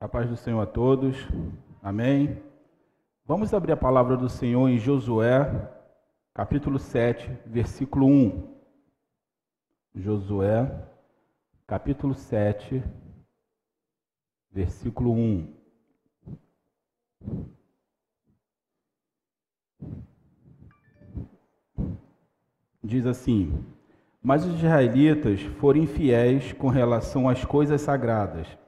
A paz do Senhor a todos. Amém. Vamos abrir a palavra do Senhor em Josué, capítulo 7, versículo 1. Josué, capítulo 7, versículo 1. Diz assim: Mas os israelitas foram infiéis com relação às coisas sagradas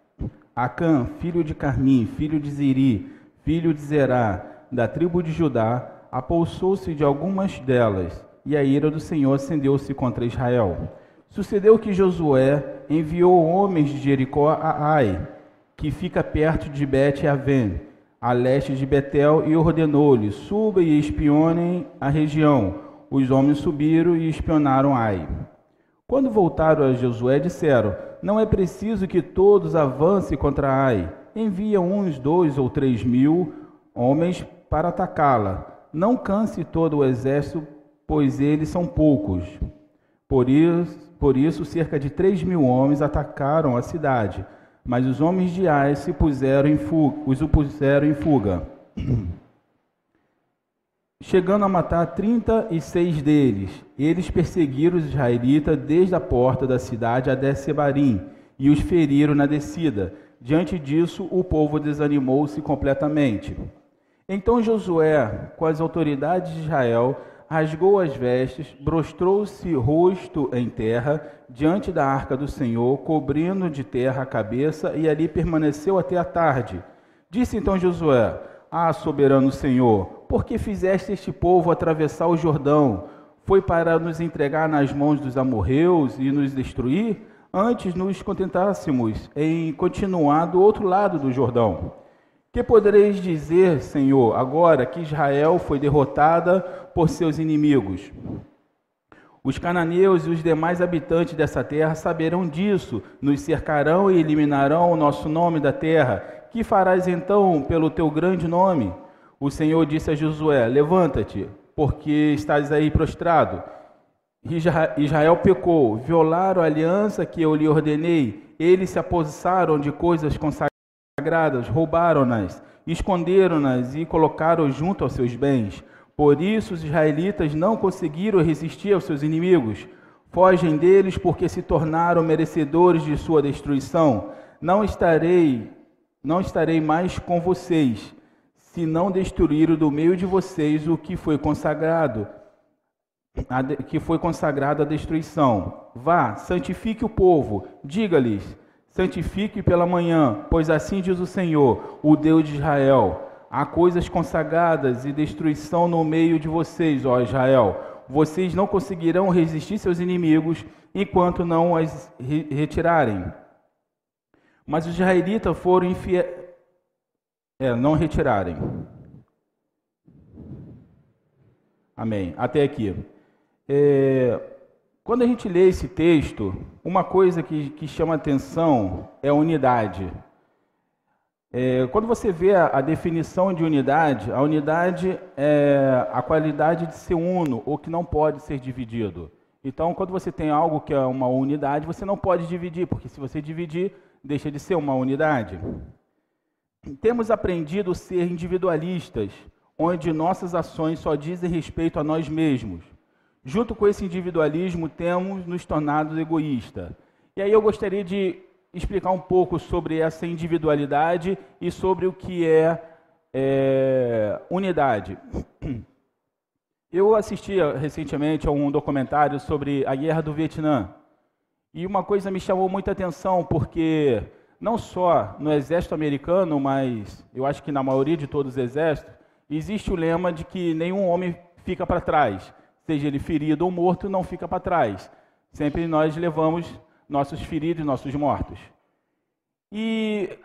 Acã, filho de Carmim, filho de Ziri, filho de Zerá, da tribo de Judá, apossou-se de algumas delas, e a ira do Senhor acendeu-se contra Israel. Sucedeu que Josué enviou homens de Jericó a Ai, que fica perto de Bet-Aven, a leste de Betel, e ordenou-lhe: Suba e espionem a região. Os homens subiram e espionaram Ai. Quando voltaram a Josué, disseram: Não é preciso que todos avancem contra Ai. Envia uns dois ou três mil homens para atacá-la. Não canse todo o exército, pois eles são poucos. Por isso, por isso cerca de três mil homens atacaram a cidade. Mas os homens de Ai se puseram em fuga, os puseram em fuga. chegando a matar trinta e seis deles. Eles perseguiram os israelitas desde a porta da cidade até Sebarim e os feriram na descida. Diante disso, o povo desanimou-se completamente. Então Josué, com as autoridades de Israel, rasgou as vestes, prostrou-se rosto em terra diante da arca do Senhor, cobrindo de terra a cabeça, e ali permaneceu até a tarde. Disse então Josué: Ah, soberano Senhor, porque fizeste este povo atravessar o Jordão? Foi para nos entregar nas mãos dos amorreus e nos destruir? Antes nos contentássemos em continuar do outro lado do Jordão. Que podereis dizer, Senhor, agora que Israel foi derrotada por seus inimigos? Os cananeus e os demais habitantes dessa terra saberão disso, nos cercarão e eliminarão o nosso nome da terra. Que farás então pelo teu grande nome? o Senhor disse a Josué: Levanta-te, porque estás aí prostrado. Israel pecou, violaram a aliança que eu lhe ordenei, eles se apossaram de coisas consagradas, roubaram-nas, esconderam-nas e colocaram junto aos seus bens. Por isso os israelitas não conseguiram resistir aos seus inimigos. Fogem deles porque se tornaram merecedores de sua destruição. Não estarei, não estarei mais com vocês se não destruíram do meio de vocês o que foi consagrado, que foi consagrado à destruição. Vá, santifique o povo, diga-lhes: santifique pela manhã, pois assim diz o Senhor, o Deus de Israel: há coisas consagradas e destruição no meio de vocês, ó Israel. Vocês não conseguirão resistir seus inimigos enquanto não as retirarem. Mas os israelitas foram infiéis é, não retirarem. Amém. Até aqui. É, quando a gente lê esse texto, uma coisa que, que chama atenção é a unidade. É, quando você vê a, a, definição de unidade, a unidade é a qualidade de ser uno, ou que não pode ser dividido. Então, quando você tem algo que é uma unidade, você não pode dividir, porque se você dividir, deixa de ser uma unidade. Temos aprendido a ser individualistas, onde nossas ações só dizem respeito a nós mesmos. Junto com esse individualismo, temos nos tornado egoístas. E aí eu gostaria de explicar um pouco sobre essa individualidade e sobre o que é, é unidade. Eu assisti recentemente a um documentário sobre a guerra do Vietnã. E uma coisa me chamou muita atenção, porque não só no exército americano, mas eu acho que na maioria de todos os exércitos, existe o lema de que nenhum homem fica para trás, seja ele ferido ou morto, não fica para trás. Sempre nós levamos nossos feridos nossos mortos. E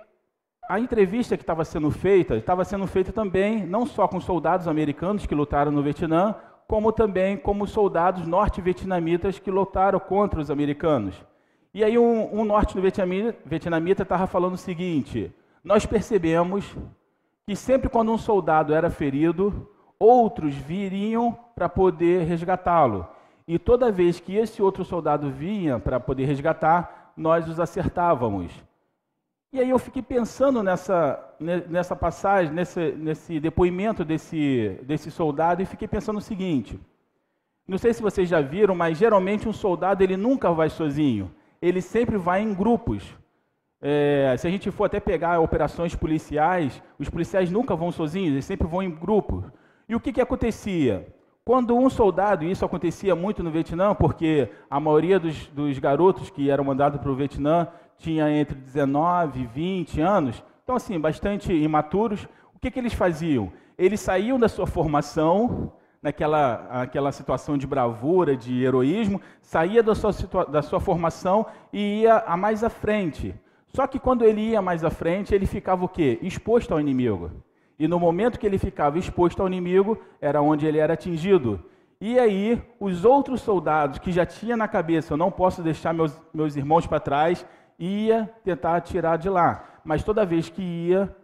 a entrevista que estava sendo feita, estava sendo feita também não só com soldados americanos que lutaram no Vietnã, como também como soldados norte-vietnamitas que lutaram contra os americanos. E aí um, um norte-vietnamita estava falando o seguinte: nós percebemos que sempre quando um soldado era ferido, outros viriam para poder resgatá-lo. E toda vez que esse outro soldado vinha para poder resgatar, nós os acertávamos. E aí eu fiquei pensando nessa, nessa passagem, nesse, nesse depoimento desse, desse soldado, e fiquei pensando o seguinte. Não sei se vocês já viram, mas geralmente um soldado ele nunca vai sozinho. Ele sempre vai em grupos. É, se a gente for até pegar operações policiais, os policiais nunca vão sozinhos, eles sempre vão em grupos. E o que, que acontecia? Quando um soldado, e isso acontecia muito no Vietnã, porque a maioria dos, dos garotos que eram mandados para o Vietnã tinha entre 19 e 20 anos, então assim, bastante imaturos, o que, que eles faziam? Eles saíam da sua formação, naquela aquela situação de bravura, de heroísmo, saía da sua, da sua formação e ia a mais à frente. Só que quando ele ia mais à frente, ele ficava o quê? Exposto ao inimigo. E no momento que ele ficava exposto ao inimigo, era onde ele era atingido. E aí, os outros soldados que já tinha na cabeça, eu não posso deixar meus, meus irmãos para trás, ia tentar tirar de lá. Mas toda vez que ia,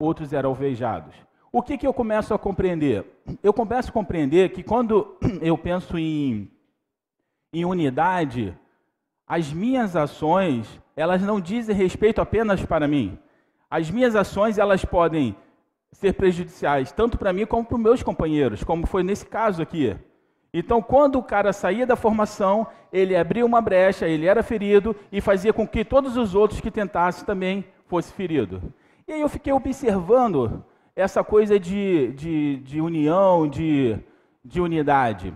outros eram alvejados. O que, que eu começo a compreender? Eu começo a compreender que quando eu penso em, em unidade, as minhas ações, elas não dizem respeito apenas para mim. As minhas ações, elas podem ser prejudiciais, tanto para mim como para os meus companheiros, como foi nesse caso aqui. Então, quando o cara saía da formação, ele abria uma brecha, ele era ferido e fazia com que todos os outros que tentassem também fossem feridos. E aí eu fiquei observando essa coisa de, de, de união, de, de unidade.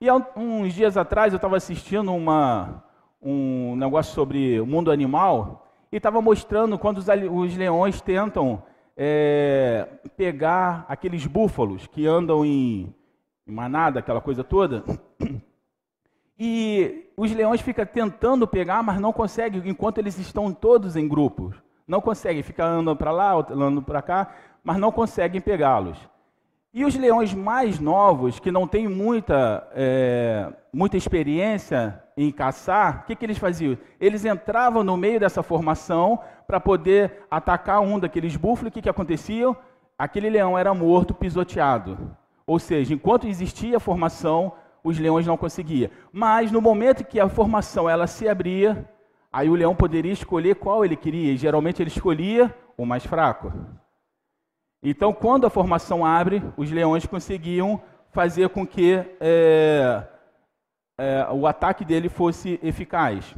E há uns dias atrás eu estava assistindo uma, um negócio sobre o mundo animal e estava mostrando quando os, os leões tentam é, pegar aqueles búfalos que andam em, em manada, aquela coisa toda. E os leões ficam tentando pegar, mas não conseguem, enquanto eles estão todos em grupos. Não conseguem, ficam andando para lá, andando para cá, mas não conseguem pegá-los. E os leões mais novos, que não têm muita, é, muita experiência em caçar, o que, que eles faziam? Eles entravam no meio dessa formação para poder atacar um daqueles búfalos. O que, que acontecia? Aquele leão era morto, pisoteado. Ou seja, enquanto existia a formação, os leões não conseguiam. Mas no momento que a formação ela se abria, aí o leão poderia escolher qual ele queria. E geralmente ele escolhia o mais fraco. Então, quando a formação abre, os leões conseguiam fazer com que é, é, o ataque dele fosse eficaz.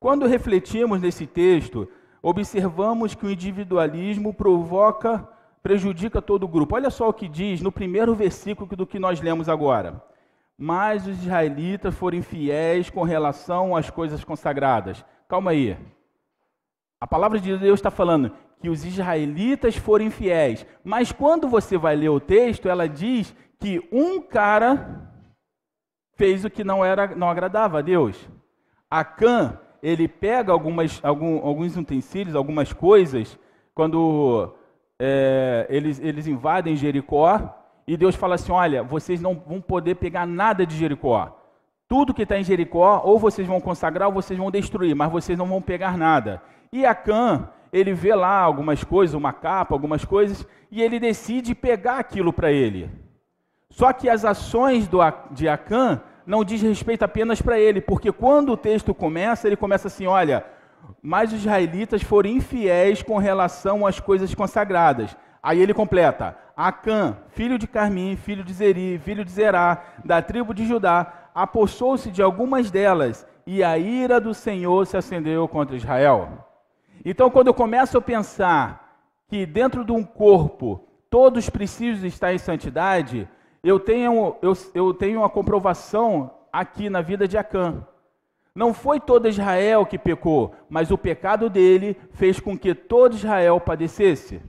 Quando refletimos nesse texto, observamos que o individualismo provoca, prejudica todo o grupo. Olha só o que diz no primeiro versículo do que nós lemos agora. Mas os israelitas foram fiéis com relação às coisas consagradas. Calma aí. A palavra de Deus está falando que os israelitas foram fiéis, mas quando você vai ler o texto, ela diz que um cara fez o que não era, não agradava a Deus. Acã, ele pega algumas, algum, alguns utensílios, algumas coisas, quando é, eles, eles invadem Jericó, e Deus fala assim: olha, vocês não vão poder pegar nada de Jericó. Tudo que está em Jericó, ou vocês vão consagrar, ou vocês vão destruir, mas vocês não vão pegar nada. E Acã, ele vê lá algumas coisas, uma capa, algumas coisas, e ele decide pegar aquilo para ele. Só que as ações do, de Acã não diz respeito apenas para ele, porque quando o texto começa, ele começa assim: olha, mas os israelitas foram infiéis com relação às coisas consagradas. Aí ele completa: Acã, filho de Carmim, filho de Zeri, filho de Zerá, da tribo de Judá, apossou-se de algumas delas, e a ira do Senhor se acendeu contra Israel. Então, quando eu começo a pensar que dentro de um corpo todos precisam estar em santidade, eu tenho, eu, eu tenho uma comprovação aqui na vida de Acã. Não foi todo Israel que pecou, mas o pecado dele fez com que todo Israel padecesse.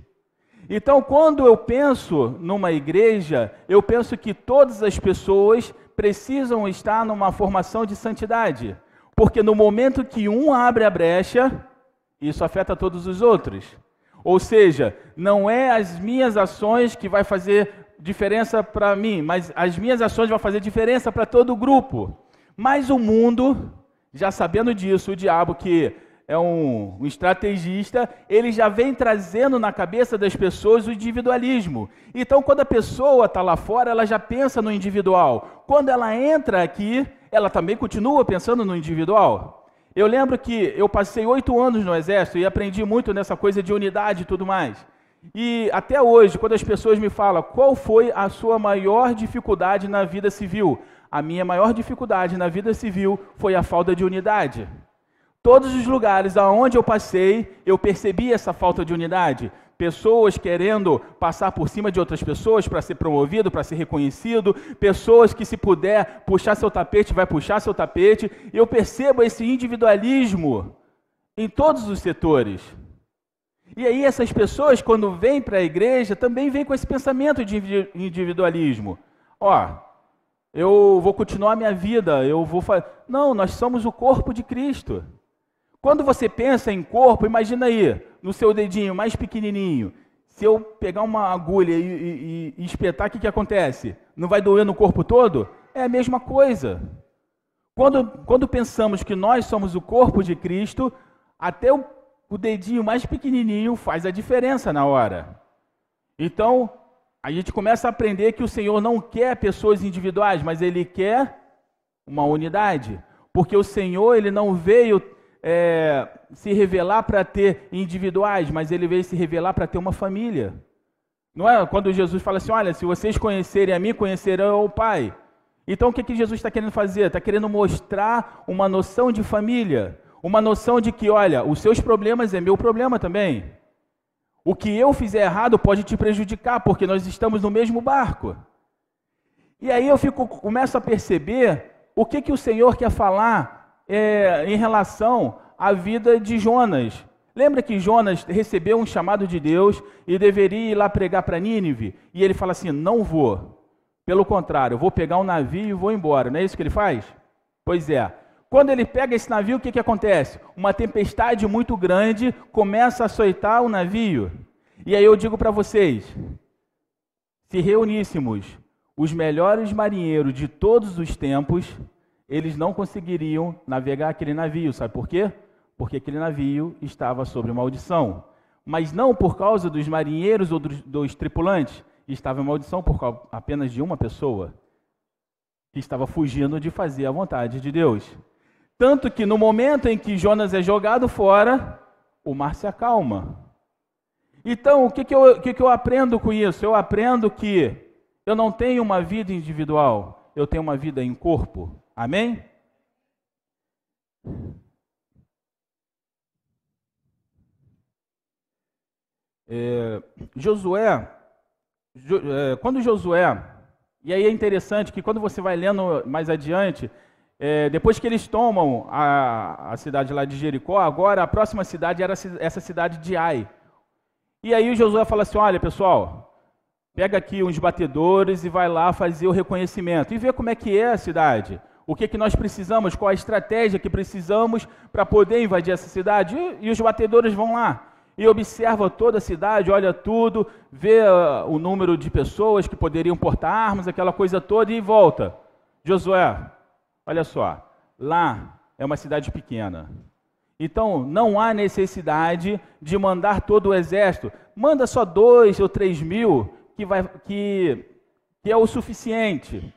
Então, quando eu penso numa igreja, eu penso que todas as pessoas precisam estar numa formação de santidade. Porque no momento que um abre a brecha, isso afeta todos os outros. Ou seja, não é as minhas ações que vai fazer diferença para mim, mas as minhas ações vão fazer diferença para todo o grupo. Mas o mundo, já sabendo disso, o diabo que é um, um, estrategista, ele já vem trazendo na cabeça das pessoas o individualismo. Então, quando a pessoa está lá fora, ela já pensa no individual. Quando ela entra aqui, ela também continua pensando no individual. Eu lembro que eu passei oito anos no Exército e aprendi muito nessa coisa de unidade e tudo mais. E até hoje, quando as pessoas me falam qual foi a sua maior dificuldade na vida civil, a minha maior dificuldade na vida civil foi a falta de unidade. Todos os lugares aonde eu passei, eu percebi essa falta de unidade. Pessoas querendo passar por cima de outras pessoas para ser promovido, para ser reconhecido, pessoas que se puder puxar seu tapete, vai puxar seu tapete. Eu percebo esse individualismo em todos os setores. E aí essas pessoas, quando vêm para a igreja, também vêm com esse pensamento de individualismo. Ó, eu vou continuar minha vida, eu vou fazer. Não, nós somos o corpo de Cristo. Quando você pensa em corpo, imagina aí, no seu dedinho mais pequenininho. Se eu pegar uma agulha e, e, e espetar, o que, que acontece? Não vai doer no corpo todo? É a mesma coisa. Quando, quando pensamos que nós somos o corpo de Cristo, até o, o dedinho mais pequenininho faz a diferença na hora. Então, a gente começa a aprender que o Senhor não quer pessoas individuais, mas Ele quer uma unidade. Porque o Senhor, Ele não veio é, se revelar para ter individuais, mas Ele veio se revelar para ter uma família. Não é quando Jesus fala assim: olha, se vocês conhecerem a mim, conhecerão o Pai. Então o que, que Jesus está querendo fazer? Está querendo mostrar uma noção de família, uma noção de que, olha, os seus problemas é meu problema também. O que eu fizer errado pode te prejudicar, porque nós estamos no mesmo barco. E aí eu fico, começo a perceber o que, que o Senhor quer falar é, em relação à vida de Jonas. Lembra que Jonas recebeu um chamado de Deus e deveria ir lá pregar para Nínive? E ele fala assim: não vou. Pelo contrário, vou pegar um navio e vou embora. Não é isso que ele faz? Pois é. Quando ele pega esse navio, o que, que acontece? Uma tempestade muito grande começa a açoitar o navio. E aí eu digo para vocês: se reuníssemos os melhores marinheiros de todos os tempos, eles não conseguiriam navegar aquele navio. Sabe por quê? Porque aquele navio estava sob maldição. Mas não por causa dos marinheiros ou dos, dos tripulantes, estava em maldição por causa apenas de uma pessoa que estava fugindo de fazer a vontade de Deus. Tanto que no momento em que Jonas é jogado fora, o mar se acalma. Então, o que, que, eu, que, que eu aprendo com isso? Eu aprendo que eu não tenho uma vida individual, eu tenho uma vida em corpo. Amém? É, Josué, jo, é, quando Josué, e aí é interessante que quando você vai lendo mais adiante, é, depois que eles tomam a, a, cidade lá de Jericó, agora a próxima cidade era essa cidade de Ai. E aí Josué fala assim: olha pessoal, pega aqui uns batedores e vai lá fazer o reconhecimento e vê como é que é a cidade. O que, que nós precisamos, qual a estratégia que precisamos para poder invadir essa cidade. E, e, os batedores vão lá e observam toda a cidade, olha tudo, vê uh, o número de pessoas que poderiam portar armas, aquela coisa toda e volta. Josué, Olha só, lá é uma cidade pequena. Então, não há necessidade de mandar todo o exército. Manda só dois ou três mil, que, vai, que, que é o suficiente.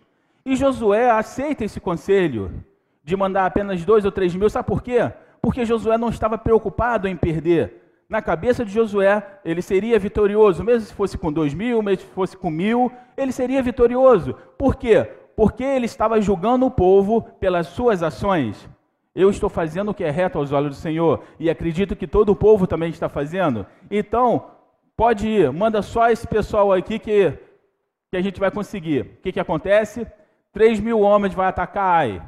E Josué aceita esse conselho de mandar apenas dois ou três mil. Sabe por quê? Porque Josué não estava preocupado em perder. Na cabeça de Josué, ele seria vitorioso, mesmo se fosse com dois mil, mesmo se fosse com mil, ele seria vitorioso. Por quê? porque ele estava julgando o povo pelas suas ações. Eu estou fazendo o que é reto aos olhos do Senhor e acredito que todo o povo também está fazendo. Então, pode ir, manda só esse pessoal aqui que, que a gente vai conseguir. O que, que acontece? 3 mil homens vão atacar Ai.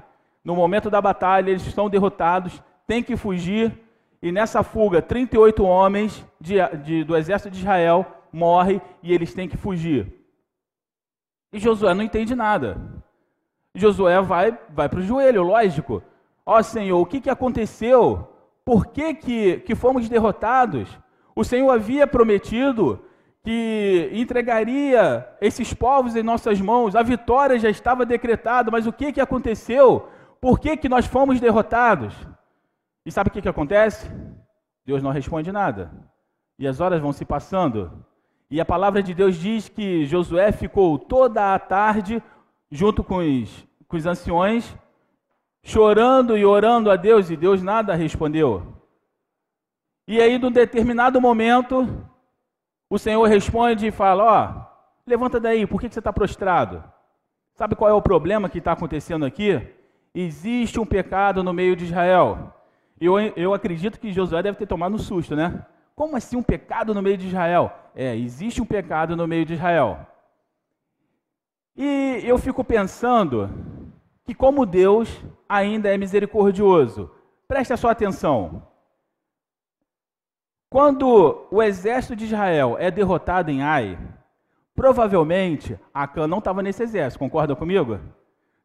No momento da batalha, eles estão derrotados, têm que fugir. E nessa fuga, 38 homens de, de, do exército de Israel morrem e eles têm que fugir. E Josué não entende nada. Josué vai, vai para o joelho, lógico. Ó Senhor, o que, que aconteceu? Por que, que, que fomos derrotados? O Senhor havia prometido que entregaria esses povos em nossas mãos, a vitória já estava decretada, mas o que, que aconteceu? Por que, que nós fomos derrotados? E sabe o que, que acontece? Deus não responde nada. E as horas vão se passando. E a palavra de Deus diz que Josué ficou toda a tarde junto com os, com os anciões, chorando e orando a Deus, e Deus nada respondeu. E aí, num determinado momento, o Senhor responde e fala: Ó, oh, levanta daí, por que você está prostrado? Sabe qual é o problema que está acontecendo aqui? Existe um pecado no meio de Israel. Eu, eu acredito que Josué deve ter tomado um susto, né? Como assim um pecado no meio de Israel? É, existe um pecado no meio de Israel. E eu fico pensando que, como Deus ainda é misericordioso, preste a sua atenção. Quando o exército de Israel é derrotado em Ai, provavelmente Acã não estava nesse exército, concorda comigo?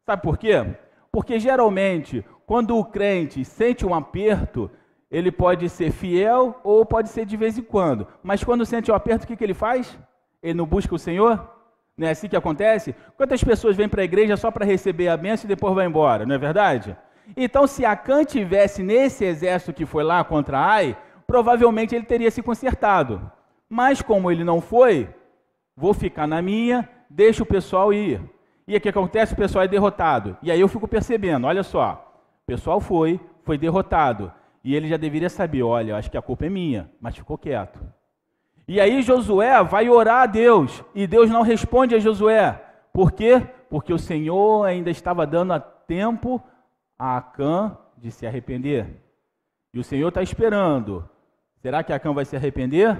Sabe por quê? Porque geralmente, quando o crente sente um aperto, ele pode ser fiel ou pode ser de vez em quando. Mas quando sente um aperto, o que, que ele faz? Ele não busca o Senhor? Não é assim que acontece? Quantas pessoas vêm para a igreja só para receber a bênção e depois vai embora, não é verdade? Então, se Acã tivesse nesse exército que foi lá contra Ai, provavelmente ele teria se consertado. Mas como ele não foi, vou ficar na minha, deixa o pessoal ir. E o que acontece? O pessoal é derrotado. E aí eu fico percebendo, olha só, o pessoal foi, foi derrotado. E ele já deveria saber, olha, acho que a culpa é minha, mas ficou quieto. E aí Josué vai orar a Deus, e Deus não responde a Josué. Por quê? Porque o Senhor ainda estava dando tempo a Acã de se arrepender. E o Senhor está esperando. Será que Acã vai se arrepender?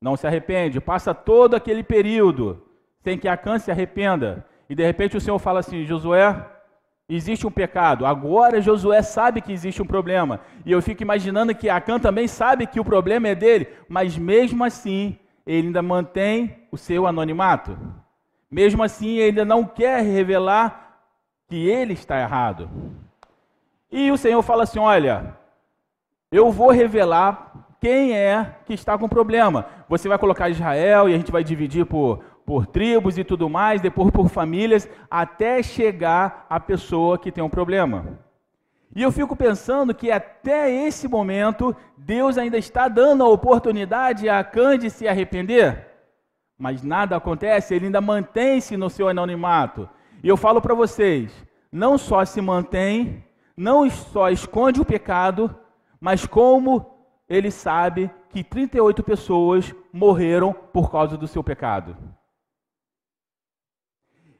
Não se arrepende. Passa todo aquele período sem que Acã se arrependa. E de repente o Senhor fala assim: Josué, existe um pecado. Agora Josué sabe que existe um problema. E eu fico imaginando que Acã também sabe que o problema é dele, mas mesmo assim, ele ainda mantém o seu anonimato. Mesmo assim, ele ainda não quer revelar que ele está errado. E o Senhor fala assim: Olha, eu vou revelar quem é que está com problema. Você vai colocar Israel e a gente vai dividir por, por tribos e tudo mais, depois por famílias, até chegar a pessoa que tem um problema. E eu fico pensando que até esse momento, Deus ainda está dando a oportunidade a Acã de se arrepender. Mas nada acontece, ele ainda mantém-se no seu anonimato. E eu falo para vocês: não só se mantém, não só esconde o pecado, mas como ele sabe que 38 pessoas morreram por causa do seu pecado.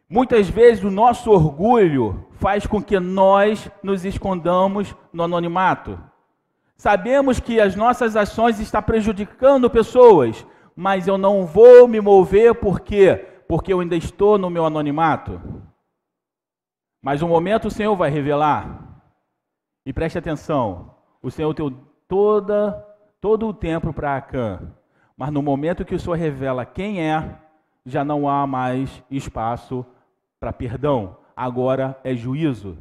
Muitas vezes o nosso orgulho faz com que nós nos escondamos no anonimato. Sabemos que as nossas ações estão prejudicando pessoas, mas eu não vou me mover por quê? Porque eu ainda estou no meu anonimato. Mas um momento o Senhor vai revelar. E preste atenção, o Senhor tem toda, todo o tempo para Acã. Mas no momento que o Senhor revela quem é, já não há mais espaço para perdão, agora é juízo.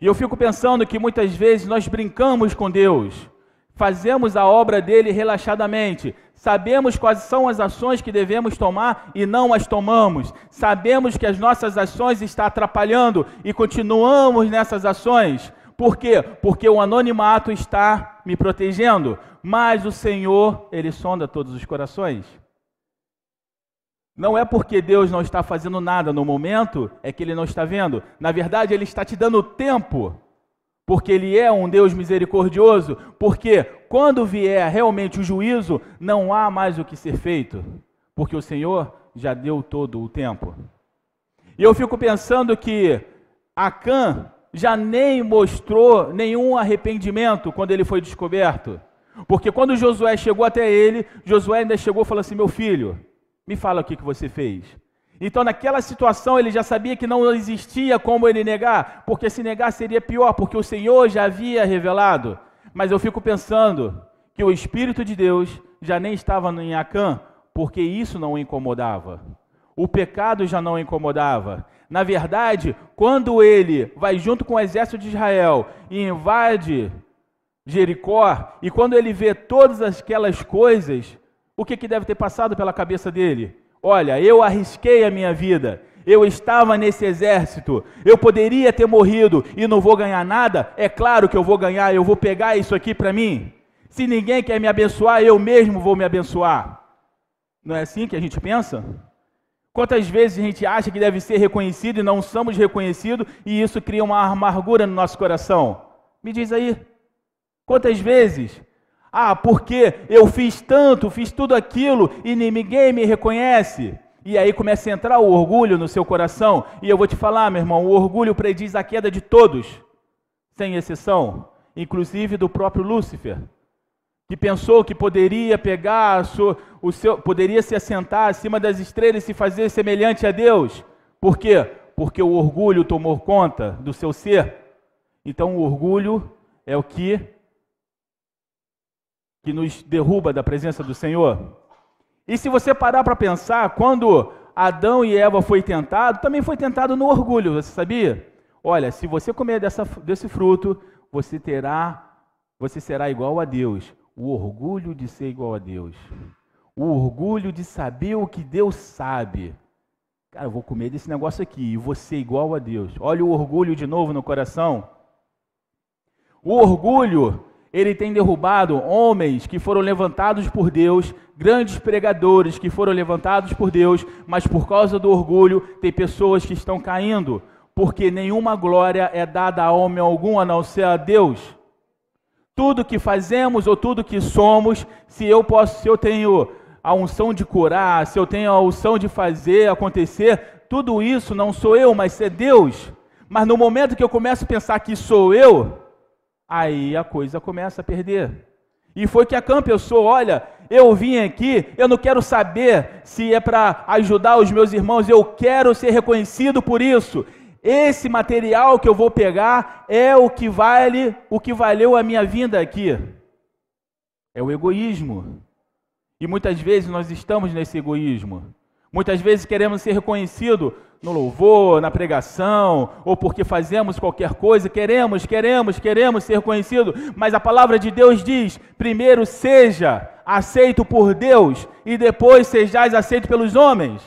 E eu fico pensando que muitas vezes nós brincamos com Deus, fazemos a obra dele relaxadamente, sabemos quais são as ações que devemos tomar e não as tomamos, sabemos que as nossas ações estão atrapalhando e continuamos nessas ações. Por quê? Porque o anonimato está me protegendo, mas o Senhor, ele sonda todos os corações. Não é porque Deus não está fazendo nada no momento, é que Ele não está vendo. Na verdade, Ele está te dando tempo, porque Ele é um Deus misericordioso. Porque quando vier realmente o juízo, não há mais o que ser feito, porque o Senhor já deu todo o tempo. E eu fico pensando que Acã já nem mostrou nenhum arrependimento quando ele foi descoberto. Porque quando Josué chegou até ele, Josué ainda chegou e falou assim: Meu filho, me fala o que, você fez. Então, naquela situação, ele já sabia que não existia como ele negar, porque se negar seria pior, porque o Senhor já havia revelado. Mas eu fico pensando que o Espírito de Deus já nem estava em Acã, porque isso não o incomodava. O pecado já não o incomodava. Na verdade, quando ele vai junto com o exército de Israel e invade Jericó, e quando ele vê todas aquelas coisas, o que, que deve ter passado pela cabeça dele? Olha, eu arrisquei a minha vida, eu estava nesse exército, eu poderia ter morrido e não vou ganhar nada? É claro que eu vou ganhar, eu vou pegar isso aqui para mim. Se ninguém quer me abençoar, eu mesmo vou me abençoar. Não é assim que a gente pensa? Quantas vezes a gente acha que deve ser reconhecido e não somos reconhecidos e isso cria uma amargura no nosso coração? Me diz aí. Quantas vezes? Ah, porque eu fiz tanto, fiz tudo aquilo e ninguém me reconhece. E aí começa a entrar o orgulho no seu coração. E eu vou te falar, meu irmão, o orgulho prediz a queda de todos, sem exceção, inclusive do próprio Lúcifer que pensou que poderia pegar o seu, poderia se assentar acima das estrelas e se fazer semelhante a Deus. Por quê? Porque o orgulho tomou conta do seu ser. Então o orgulho é o que que nos derruba da presença do Senhor. E se você parar para pensar, quando Adão e Eva foi tentado, também foi tentado no orgulho, você sabia? Olha, se você comer dessa, desse fruto, você terá, você será igual a Deus o orgulho de ser igual a Deus, o orgulho de saber o que Deus sabe. Cara, eu vou comer desse negócio aqui e ser igual a Deus. Olha o orgulho de novo no coração. O orgulho, ele tem derrubado homens que foram levantados por Deus, grandes pregadores que foram levantados por Deus, mas por causa do orgulho, tem pessoas que estão caindo, porque nenhuma glória é dada a homem algum a não ser a Deus tudo que fazemos ou tudo que somos, se eu posso, se eu tenho a unção de curar, se eu tenho a unção de fazer acontecer, tudo isso não sou eu, mas é Deus. Mas no momento que eu começo a pensar que sou eu, aí a coisa começa a perder. E foi que a Camp eu sou, olha, eu vim aqui, eu não quero saber se é para ajudar os meus irmãos, eu quero ser reconhecido por isso. Esse material que eu vou pegar é o que vale, o que valeu a minha vinda aqui. É o egoísmo. E muitas vezes nós estamos nesse egoísmo. Muitas vezes queremos ser reconhecido no louvor, na pregação, ou porque fazemos qualquer coisa, queremos, queremos, queremos ser reconhecido, mas a palavra de Deus diz: primeiro seja aceito por Deus e depois sejais aceito pelos homens.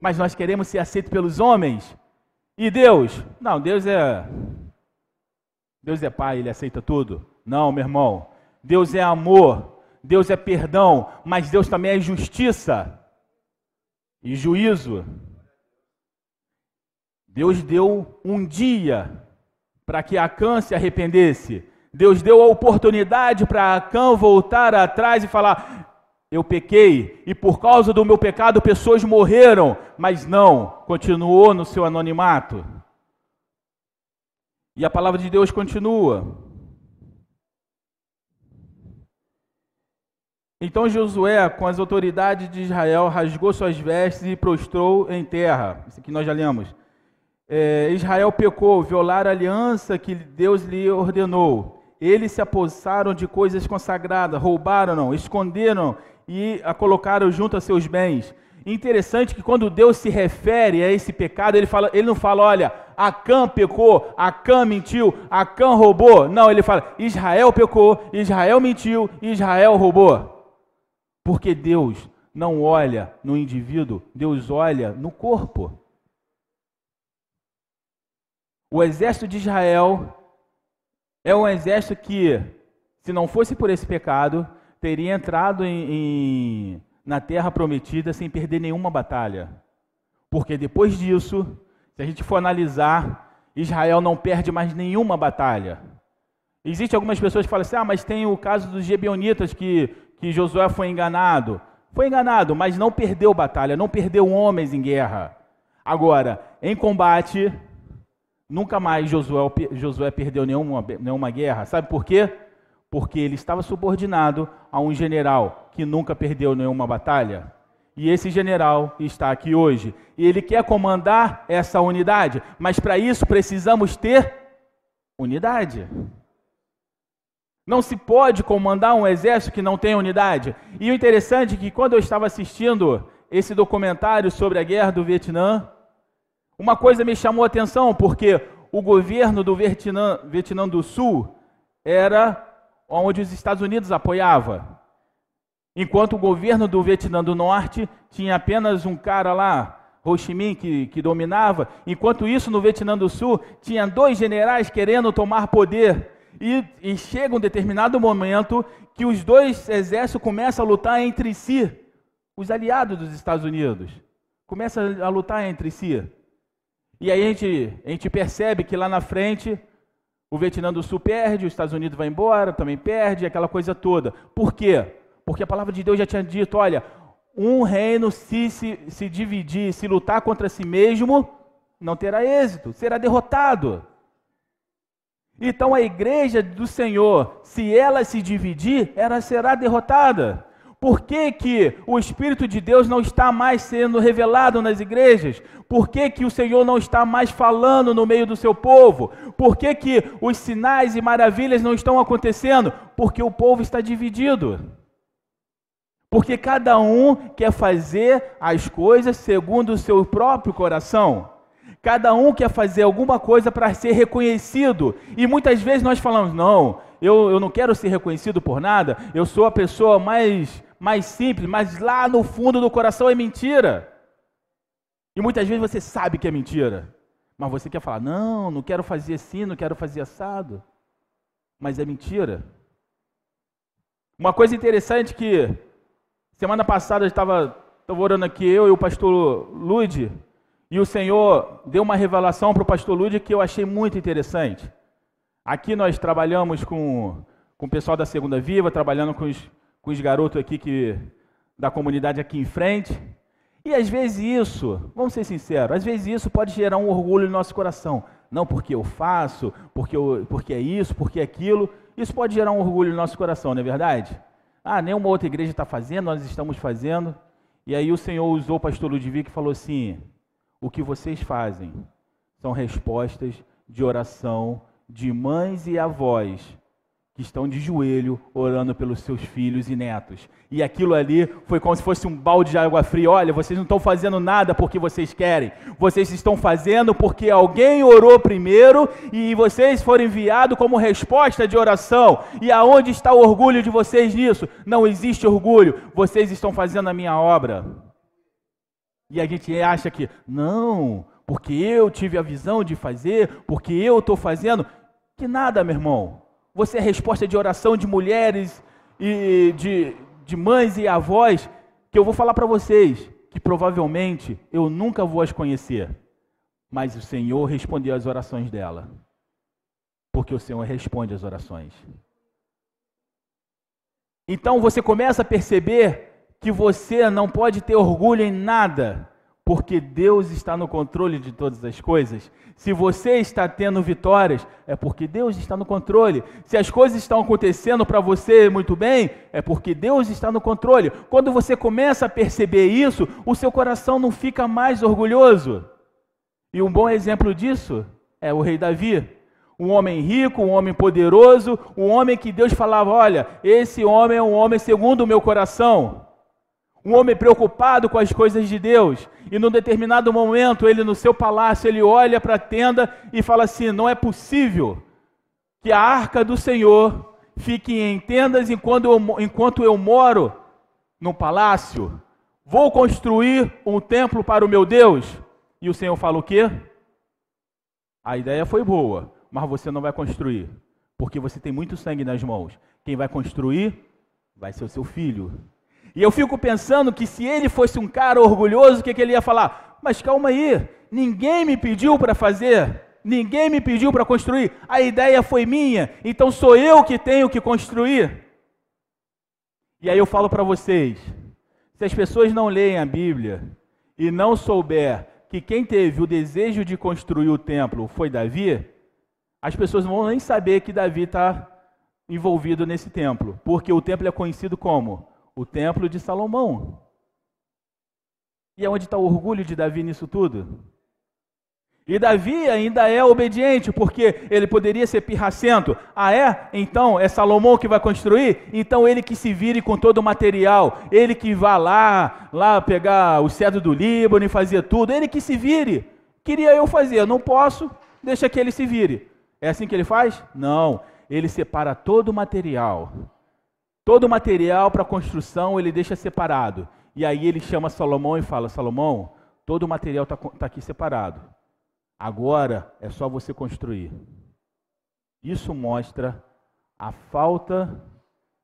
Mas nós queremos ser aceitos pelos homens. E Deus? Não, Deus é. Deus é Pai, Ele aceita tudo. Não, meu irmão. Deus é amor. Deus é perdão. Mas Deus também é justiça e juízo. Deus deu um dia para que Acã se arrependesse. Deus deu a oportunidade para Acã voltar atrás e falar: eu pequei e por causa do meu pecado pessoas morreram, mas não, continuou no seu anonimato. E a palavra de Deus continua. Então Josué, com as autoridades de Israel, rasgou suas vestes e prostrou em terra. Isso aqui nós já lemos. É, Israel pecou, violaram a aliança que Deus lhe ordenou. Eles se apossaram de coisas consagradas, roubaram, esconderam e a colocaram junto a seus bens. Interessante que quando Deus se refere a esse pecado, ele, fala, ele não fala, olha, Acã pecou, Acã mentiu, Acã roubou. Não, ele fala, Israel pecou, Israel mentiu, Israel roubou. Porque Deus não olha no indivíduo, Deus olha no corpo. O exército de Israel é um exército que, se não fosse por esse pecado, teria entrado em, em, na terra prometida sem perder nenhuma batalha. Porque depois disso, se a gente for analisar, Israel não perde mais nenhuma batalha. Existem algumas pessoas que falam assim: ah, mas tem o caso dos Gebionitas que, que Josué foi enganado. Foi enganado, mas não perdeu batalha, não perdeu homens em guerra. Agora, em combate, nunca mais Josué, Josué perdeu nenhuma, nenhuma guerra. Sabe por quê? Porque ele estava subordinado a um general que nunca perdeu nenhuma batalha. E esse general está aqui hoje. E ele quer comandar essa unidade, mas para isso precisamos ter unidade. Não se pode comandar um exército que não tem unidade. E o interessante é que quando eu estava assistindo esse documentário sobre a guerra do Vietnã, uma coisa me chamou a atenção, porque o governo do Vietnã, Vietnã do Sul era onde os Estados Unidos apoiava. Enquanto o governo do Vietnã do Norte tinha apenas um cara lá, Ho Chi Minh, que, que dominava. Enquanto isso, no Vietnã do Sul, tinha dois generais querendo tomar poder. E, e chega um determinado momento que os dois exércitos começam a lutar entre si. os aliados dos Estados Unidos. Começa a lutar entre si. E aí a gente, a gente percebe que lá na frente o Vietnã do Sul perde, os Estados Unidos vai embora, também perde, aquela coisa toda. Por quê? Porque a palavra de Deus já tinha dito: olha, um reino, se, se, se dividir, se lutar contra si mesmo, não terá êxito, será derrotado. Então a igreja do Senhor, se ela se dividir, ela será derrotada. Por que, que o Espírito de Deus não está mais sendo revelado nas igrejas? Por que, que o Senhor não está mais falando no meio do seu povo? Por que, que os sinais e maravilhas não estão acontecendo? Porque o povo está dividido. Porque cada um quer fazer as coisas segundo o seu próprio coração. Cada um quer fazer alguma coisa para ser reconhecido. E muitas vezes nós falamos: não, eu, eu não quero ser reconhecido por nada, eu sou a pessoa mais, mais simples, mas lá no fundo do coração é mentira. E muitas vezes você sabe que é mentira, mas você quer falar: não, não quero fazer assim, não quero fazer assado. Mas é mentira. Uma coisa interessante que semana passada eu estava orando aqui, eu e o pastor Lude, e o Senhor deu uma revelação para o pastor Lude que eu achei muito interessante. Aqui nós trabalhamos com, com o pessoal da Segunda Viva, trabalhando com os, com os garotos aqui que, da comunidade aqui em frente. E às vezes isso, vamos ser sinceros, às vezes isso pode gerar um orgulho no nosso coração. Não porque eu faço, porque, eu, porque é isso, porque é aquilo. Isso pode gerar um orgulho no nosso coração, não é verdade? Ah, nenhuma outra igreja está fazendo, nós estamos fazendo. E aí o Senhor usou o pastor Ludwig e falou assim: o que vocês fazem são respostas de oração de mães e avós que estão de joelho orando pelos seus filhos e netos. E aquilo ali foi como se fosse um balde de água fria. Olha, vocês não estão fazendo nada porque vocês querem. Vocês estão fazendo porque alguém orou primeiro e vocês foram enviados como resposta de oração. E aonde está o orgulho de vocês nisso? Não existe orgulho. Vocês estão fazendo a minha obra. E a gente acha que, não, porque eu tive a visão de fazer, porque eu estou fazendo. Que nada, meu irmão. Você é resposta de oração de mulheres e de, de mães e avós, que eu vou falar para vocês, que provavelmente eu nunca vou as conhecer. Mas o Senhor respondeu às orações dela. Porque o Senhor responde às orações. Então você começa a perceber que você não pode ter orgulho em nada, porque Deus está no controle de todas as coisas. Se você está tendo vitórias, é porque Deus está no controle. Se as coisas estão acontecendo para você muito bem, é porque Deus está no controle. Quando você começa a perceber isso, o seu coração não fica mais orgulhoso. E um bom exemplo disso é o rei Davi. Um homem rico, um homem poderoso, um homem que Deus falava: Olha, esse homem é um homem segundo o meu coração. Um homem preocupado com as coisas de Deus. E num determinado momento, ele no seu palácio, ele olha para a tenda e fala assim: "Não é possível que a arca do Senhor fique em tendas enquanto eu, enquanto eu moro no palácio. Vou construir um templo para o meu Deus." E o Senhor fala o quê? A ideia foi boa, mas você não vai construir, porque você tem muito sangue nas mãos. Quem vai construir vai ser o seu filho. E eu fico pensando que se ele fosse um cara orgulhoso, o que, que ele ia falar? Mas calma aí, ninguém me pediu para fazer, ninguém me pediu para construir, a ideia foi minha, então sou eu que tenho que construir. E aí eu falo para vocês: se as pessoas não leem a Bíblia e não souber que quem teve o desejo de construir o templo foi Davi, as pessoas não vão nem saber que Davi está envolvido nesse templo, porque o templo é conhecido como o templo de Salomão. E onde está o orgulho de Davi nisso tudo? E Davi ainda é obediente, porque ele poderia ser pirracento. Ah, é? Então é Salomão que vai construir? Então ele que se vire com todo o material, ele que vá lá, lá pegar o cedro do Líbano e fazer tudo, ele que se vire. Queria eu fazer, não posso, deixa que ele se vire. É assim que ele faz? Não, ele separa todo o material Todo o material para construção ele deixa separado. E aí ele chama Salomão e fala: Salomão, todo o material está tá aqui separado. Agora é só você construir. Isso mostra a falta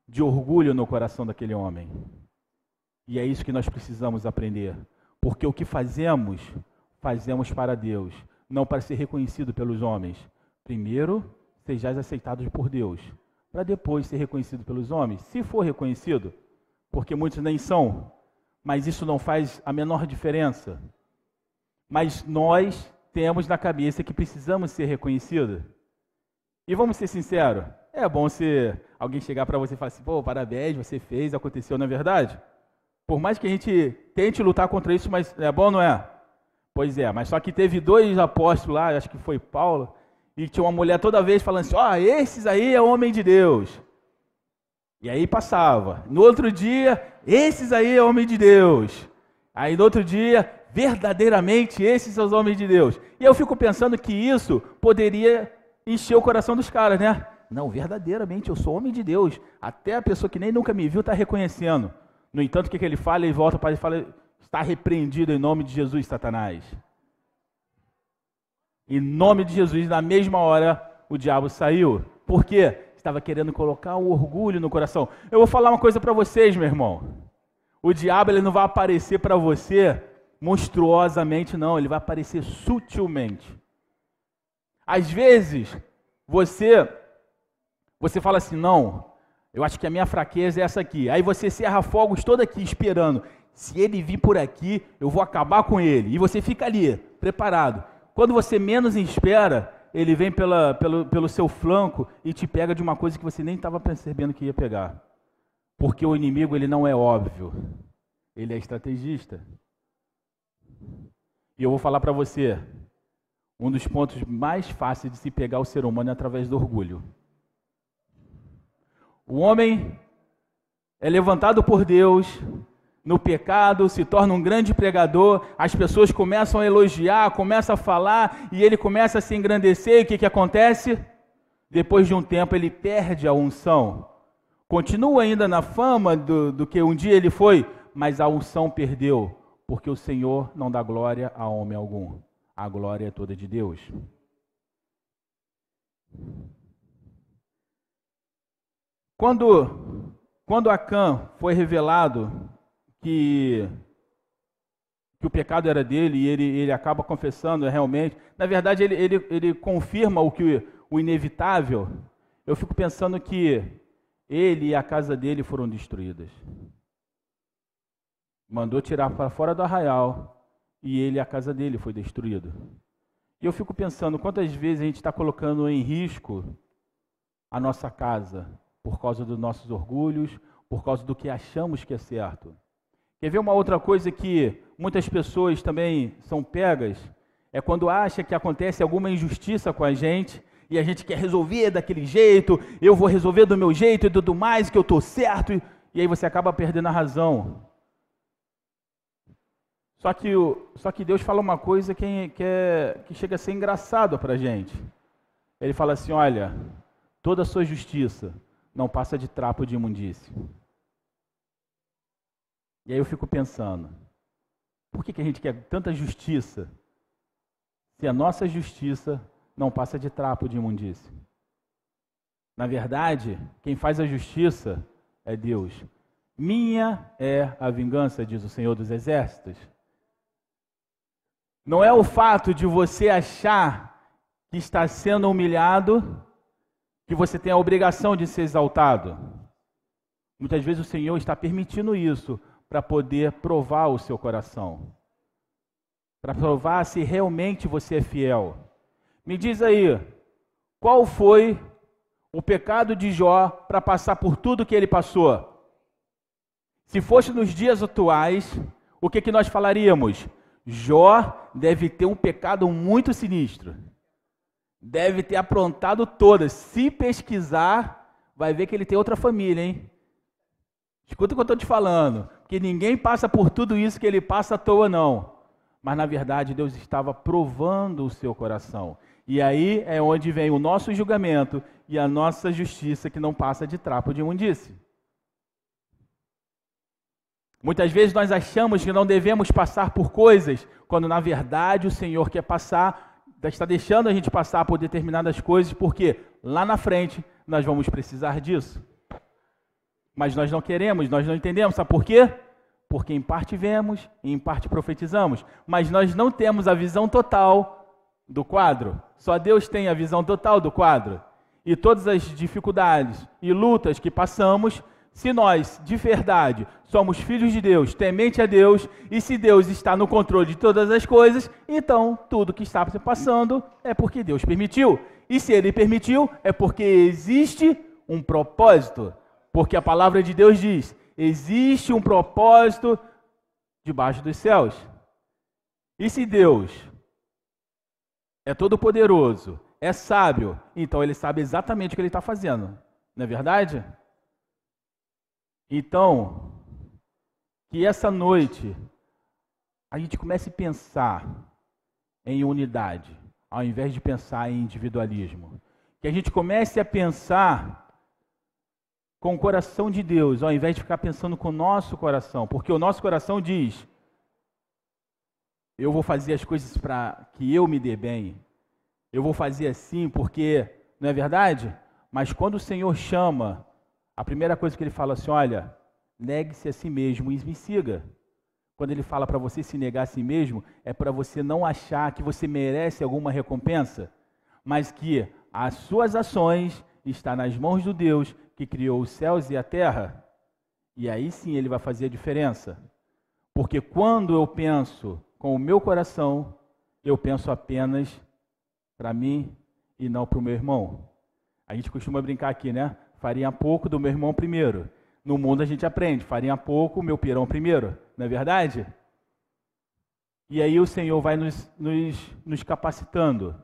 de orgulho no coração daquele homem. E é isso que nós precisamos aprender. Porque o que fazemos, fazemos para Deus, não para ser reconhecido pelos homens. Primeiro, sejais aceitados por Deus, para depois ser reconhecido pelos homens, se for reconhecido, porque muitos nem são, mas isso não faz a menor diferença. Mas nós temos na cabeça que precisamos ser reconhecidos. E vamos ser sinceros, é bom se alguém chegar para você e falar assim, pô, parabéns, você fez, aconteceu, não é verdade? Por mais que a gente tente lutar contra isso, mas é bom, não é? Pois é, mas só que teve dois apóstolos lá, acho que foi Paulo, e tinha uma mulher toda vez falando assim: Ó, oh, esses aí é homem de Deus. E aí passava. No outro dia, esses aí é homem de Deus. Aí no outro dia, verdadeiramente esses são os homens de Deus. E eu fico pensando que isso poderia encher o coração dos caras, né? Não, verdadeiramente eu sou homem de Deus. Até a pessoa que nem nunca me viu está reconhecendo. No entanto, o que, que ele fala? Ele volta para ele e fala: está repreendido em nome de Jesus, Satanás. Em nome de Jesus, na mesma hora, o diabo saiu. Por quê? Estava querendo colocar o orgulho no coração. Eu vou falar uma coisa para vocês, meu irmão. O diabo ele não vai aparecer para você monstruosamente, não. Ele vai aparecer sutilmente. Às vezes, você você fala assim, não, eu acho que a minha fraqueza é essa aqui. Aí você serra fogos todo aqui esperando. Se ele vir por aqui, eu vou acabar com ele. E você fica ali, preparado. Quando você menos espera, ele vem pela, pelo, pelo seu flanco e te pega de uma coisa que você nem estava percebendo que ia pegar. Porque o inimigo ele não é óbvio, ele é estrategista. E eu vou falar para você, um dos pontos mais fáceis de se pegar o ser humano é através do orgulho. O homem é levantado por Deus, no pecado, se torna um grande pregador, as pessoas começam a elogiar, começam a falar e ele começa a se engrandecer. E o que, que acontece? Depois de um tempo ele perde a unção. Continua ainda na fama do, do que um dia ele foi, mas a unção perdeu, porque o Senhor não dá glória a homem algum. A glória é toda de Deus. Quando, quando Acã foi revelado que, que o pecado era dele e ele, ele acaba confessando realmente. Na verdade, ele, ele, ele confirma o, que, o inevitável. Eu fico pensando que ele e a casa dele foram destruídas. Mandou tirar para fora do arraial e ele e a casa dele foi destruído. E eu fico pensando quantas vezes a gente está colocando em risco a nossa casa por causa dos nossos orgulhos, por causa do que achamos que é certo. Quer ver uma outra coisa que muitas pessoas também são pegas? É quando acha que acontece alguma injustiça com a gente e a gente quer resolver daquele jeito, eu vou resolver do meu jeito e tudo mais, que eu estou certo, e aí você acaba perdendo a razão. Só que, só que Deus fala uma coisa que, que, é, que chega a ser engraçado para a gente. Ele fala assim: olha, toda a sua justiça não passa de trapo de imundície. E aí eu fico pensando, por que, que a gente quer tanta justiça se a nossa justiça não passa de trapo de imundície? Na verdade, quem faz a justiça é Deus. Minha é a vingança, diz o Senhor dos Exércitos. Não é o fato de você achar que está sendo humilhado que você tem a obrigação de ser exaltado. Muitas vezes o Senhor está permitindo isso para poder provar o seu coração, para provar se realmente você é fiel. Me diz aí, qual foi o pecado de Jó para passar por tudo que ele passou? Se fosse nos dias atuais, o que, que nós falaríamos? Jó deve ter um pecado muito sinistro. Deve ter aprontado todas. Se pesquisar, vai ver que ele tem outra família, hein? Escuta o que eu estou te falando que ninguém passa por tudo isso que ele passa à toa, não. Mas na verdade Deus estava provando o seu coração. E aí é onde vem o nosso julgamento e a nossa justiça que não passa de trapo de imundície. Muitas vezes nós achamos que não devemos passar por coisas, quando na verdade o Senhor quer passar, está deixando a gente passar por determinadas coisas, porque lá na frente nós vamos precisar disso. Mas nós não queremos, nós não entendemos. Sabe por quê? porque em parte vemos e em parte profetizamos, mas nós não temos a visão total do quadro. Só Deus tem a visão total do quadro. E todas as dificuldades e lutas que passamos, se nós, de verdade, somos filhos de Deus, temente a Deus, e se Deus está no controle de todas as coisas, então tudo que está passando é porque Deus permitiu. E se Ele permitiu, é porque existe um propósito. Porque a palavra de Deus diz: existe um propósito debaixo dos céus. E se Deus é todo-poderoso, é sábio, então ele sabe exatamente o que ele está fazendo, não é verdade? Então, que essa noite a gente comece a pensar em unidade, ao invés de pensar em individualismo. Que a gente comece a pensar com o coração de Deus, ao invés de ficar pensando com o nosso coração, porque o nosso coração diz: eu vou fazer as coisas para que eu me dê bem, eu vou fazer assim porque, não é verdade? Mas quando o Senhor chama, a primeira coisa que ele fala assim: olha, negue-se a si mesmo e me siga. Quando ele fala para você se negar a si mesmo, é para você não achar que você merece alguma recompensa, mas que as suas ações estão nas mãos do Deus que criou os céus e a terra, e aí sim ele vai fazer a diferença. Porque quando eu penso com o meu coração, eu penso apenas para mim e não para o meu irmão. A gente costuma brincar aqui, né? Farinha pouco do meu irmão primeiro. No mundo a gente aprende, farinha pouco, meu pirão primeiro. Não é verdade? E aí o Senhor vai nos, nos, nos capacitando.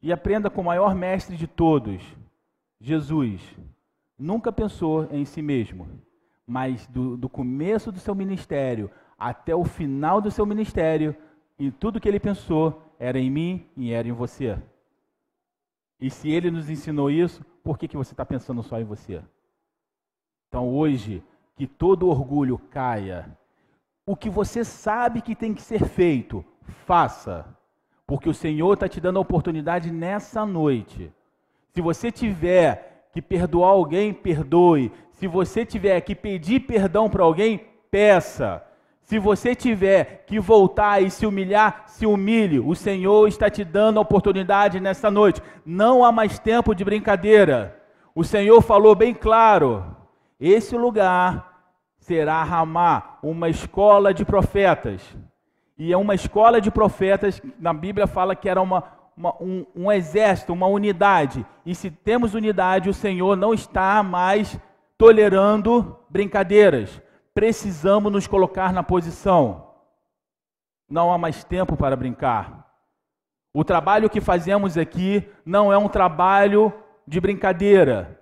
E aprenda com o maior mestre de todos, Jesus nunca pensou em si mesmo, mas do, do começo do seu ministério até o final do seu ministério, e tudo que ele pensou era em mim e era em você. E se ele nos ensinou isso, por que, que você está pensando só em você? Então hoje, que todo orgulho caia. O que você sabe que tem que ser feito, faça. Porque o Senhor está te dando a oportunidade nessa noite. Se você tiver que perdoar alguém, perdoe. Se você tiver que pedir perdão para alguém, peça. Se você tiver que voltar e se humilhar, se humilhe. O Senhor está te dando a oportunidade nessa noite. Não há mais tempo de brincadeira. O Senhor falou bem claro: esse lugar será Ramá, uma escola de profetas. E é uma escola de profetas, na Bíblia fala que era uma, uma, um, um exército, uma unidade. E se temos unidade, o Senhor não está mais tolerando brincadeiras. Precisamos nos colocar na posição. Não há mais tempo para brincar. O trabalho que fazemos aqui não é um trabalho de brincadeira.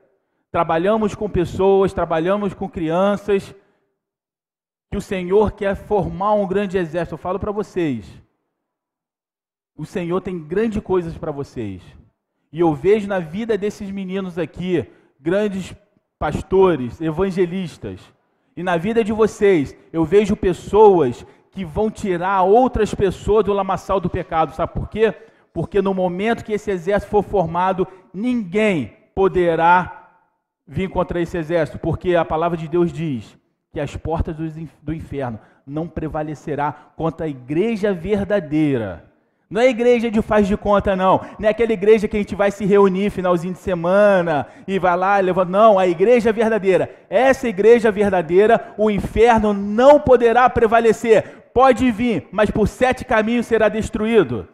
Trabalhamos com pessoas, trabalhamos com crianças, que o Senhor quer formar um grande exército. Eu falo para vocês, o Senhor tem grandes coisas para vocês. E eu vejo na vida desses meninos aqui grandes pastores, evangelistas. E na vida de vocês, eu vejo pessoas que vão tirar outras pessoas do lamaçal do pecado. Sabe por quê? Porque no momento que esse exército for formado, ninguém poderá vir contra esse exército, porque a palavra de Deus diz que as portas do inferno não prevalecerá contra a igreja verdadeira. Não é igreja de faz de conta, não. Não é aquela igreja que a gente vai se reunir finalzinho de semana e vai lá, levanta. Não, a igreja verdadeira. Essa igreja verdadeira, o inferno não poderá prevalecer. Pode vir, mas por sete caminhos será destruído.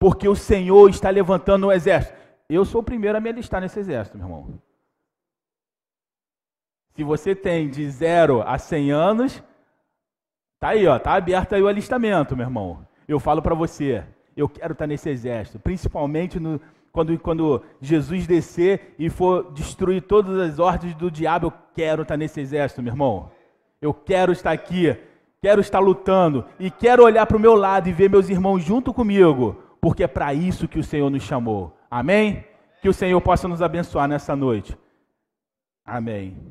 Porque o Senhor está levantando um exército. Eu sou o primeiro a me alistar nesse exército, meu irmão. Se você tem de zero a cem anos, tá aí, ó, tá aberto aí o alistamento, meu irmão. Eu falo para você, eu quero estar nesse exército, principalmente no, quando, quando Jesus descer e for destruir todas as ordens do diabo, eu quero estar nesse exército, meu irmão. Eu quero estar aqui, quero estar lutando e quero olhar para o meu lado e ver meus irmãos junto comigo, porque é para isso que o Senhor nos chamou. Amém? Que o Senhor possa nos abençoar nessa noite. Amém.